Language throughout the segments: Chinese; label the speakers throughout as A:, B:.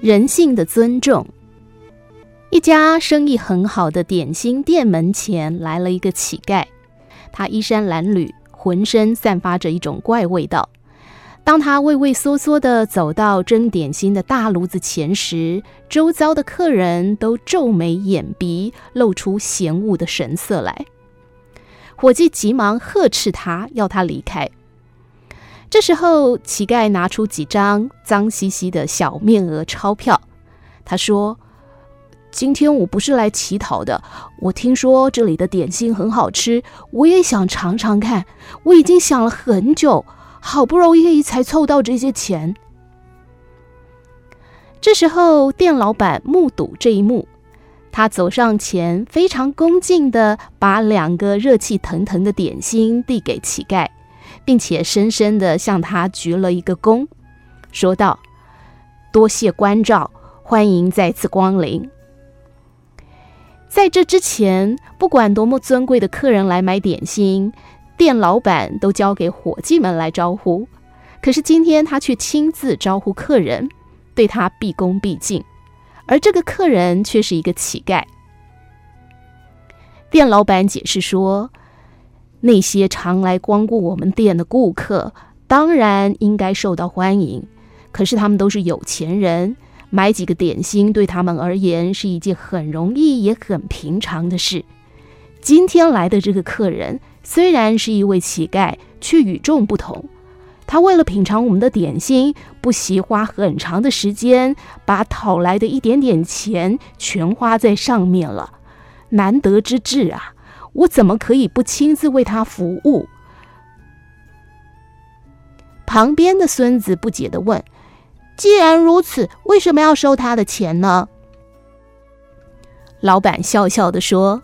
A: 人性的尊重。一家生意很好的点心店门前来了一个乞丐，他衣衫褴褛，浑身散发着一种怪味道。当他畏畏缩缩地走到蒸点心的大炉子前时，周遭的客人都皱眉掩鼻，露出嫌恶的神色来。伙计急忙呵斥他，要他离开。这时候，乞丐拿出几张脏兮兮的小面额钞票。他说：“今天我不是来乞讨的。我听说这里的点心很好吃，我也想尝尝看。我已经想了很久，好不容易才凑到这些钱。”这时候，店老板目睹这一幕，他走上前，非常恭敬地把两个热气腾腾的点心递给乞丐。并且深深地向他鞠了一个躬，说道：“多谢关照，欢迎再次光临。”在这之前，不管多么尊贵的客人来买点心，店老板都交给伙计们来招呼。可是今天他却亲自招呼客人，对他毕恭毕敬，而这个客人却是一个乞丐。店老板解释说，那些常来光顾我们店的顾客，当然应该受到欢迎。可是他们都是有钱人，买几个点心对他们而言是一件很容易也很平常的事。今天来的这个客人虽然是一位乞丐，却与众不同。他为了品尝我们的点心，不惜花很长的时间，把讨来的一点点钱全花在上面了。难得之至啊！我怎么可以不亲自为他服务？旁边的孙子不解地问：“既然如此，为什么要收他的钱呢？”老板笑笑地说：“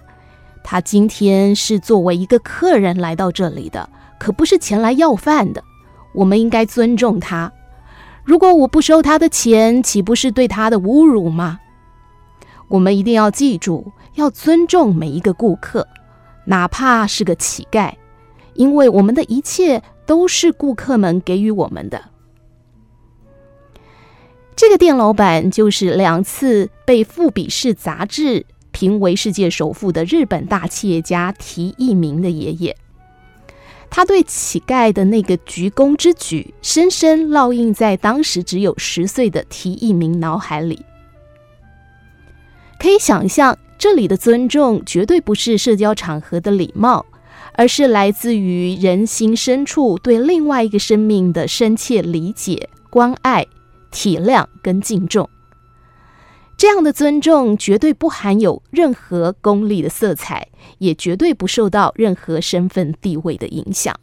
A: 他今天是作为一个客人来到这里的，可不是前来要饭的。我们应该尊重他。如果我不收他的钱，岂不是对他的侮辱吗？我们一定要记住，要尊重每一个顾客。”哪怕是个乞丐，因为我们的一切都是顾客们给予我们的。这个店老板就是两次被《富比士》杂志评为世界首富的日本大企业家提一名的爷爷。他对乞丐的那个鞠躬之举，深深烙印在当时只有十岁的提一名脑海里。可以想象。这里的尊重绝对不是社交场合的礼貌，而是来自于人心深处对另外一个生命的深切理解、关爱、体谅跟敬重。这样的尊重绝对不含有任何功利的色彩，也绝对不受到任何身份地位的影响。